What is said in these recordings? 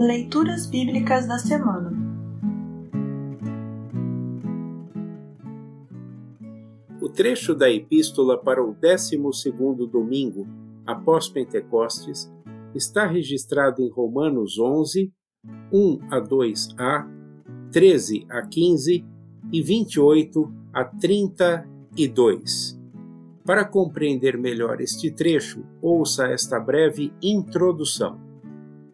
Leituras Bíblicas da Semana O trecho da Epístola para o 12 domingo após Pentecostes está registrado em Romanos 11, 1 a 2a, 13 a 15 e 28 a 32. Para compreender melhor este trecho, ouça esta breve introdução.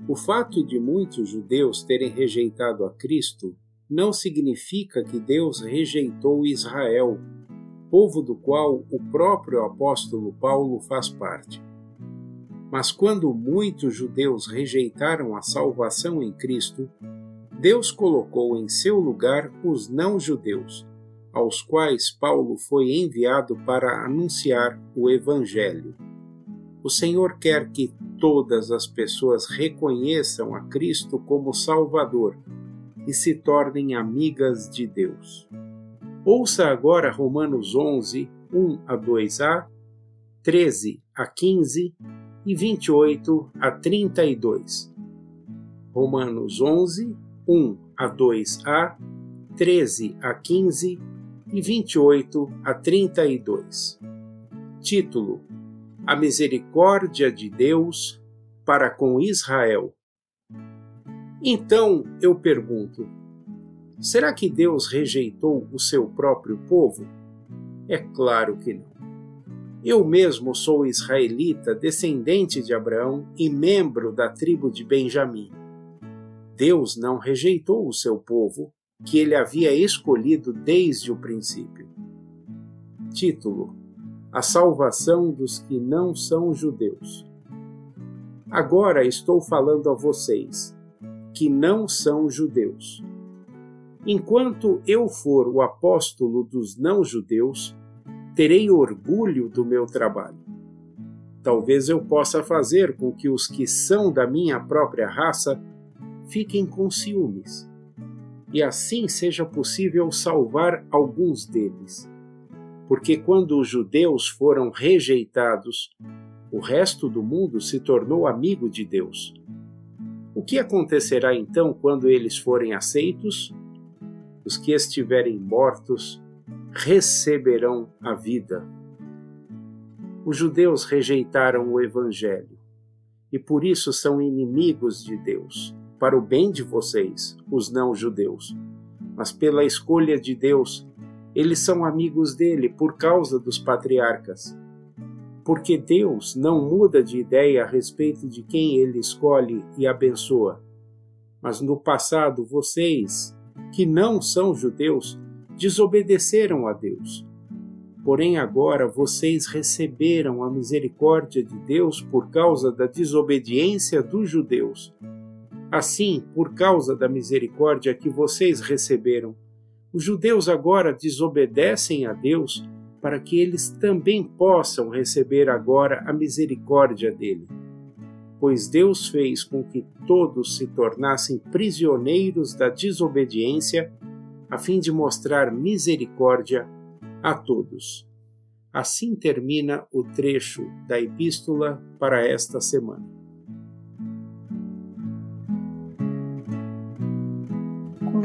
O fato de muitos judeus terem rejeitado a Cristo não significa que Deus rejeitou Israel, povo do qual o próprio apóstolo Paulo faz parte. Mas quando muitos judeus rejeitaram a salvação em Cristo, Deus colocou em seu lugar os não-judeus, aos quais Paulo foi enviado para anunciar o Evangelho. O Senhor quer que todas as pessoas reconheçam a Cristo como Salvador e se tornem amigas de Deus. Ouça agora Romanos 11, 1 a 2a, 13 a 15 e 28 a 32. Romanos 11, 1 a 2a, 13 a 15 e 28 a 32. Título: A Misericórdia de Deus para com Israel. Então eu pergunto: será que Deus rejeitou o seu próprio povo? É claro que não. Eu mesmo sou israelita, descendente de Abraão e membro da tribo de Benjamim. Deus não rejeitou o seu povo, que ele havia escolhido desde o princípio. Título: A salvação dos que não são judeus. Agora estou falando a vocês, que não são judeus. Enquanto eu for o apóstolo dos não-judeus, terei orgulho do meu trabalho. Talvez eu possa fazer com que os que são da minha própria raça fiquem com ciúmes, e assim seja possível salvar alguns deles. Porque quando os judeus foram rejeitados, o resto do mundo se tornou amigo de Deus. O que acontecerá então quando eles forem aceitos? Os que estiverem mortos receberão a vida. Os judeus rejeitaram o Evangelho e por isso são inimigos de Deus, para o bem de vocês, os não-judeus. Mas pela escolha de Deus, eles são amigos dele por causa dos patriarcas. Porque Deus não muda de ideia a respeito de quem ele escolhe e abençoa. Mas no passado, vocês, que não são judeus, desobedeceram a Deus. Porém, agora vocês receberam a misericórdia de Deus por causa da desobediência dos judeus. Assim, por causa da misericórdia que vocês receberam, os judeus agora desobedecem a Deus para que eles também possam receber agora a misericórdia dele. Pois Deus fez com que todos se tornassem prisioneiros da desobediência a fim de mostrar misericórdia a todos. Assim termina o trecho da epístola para esta semana.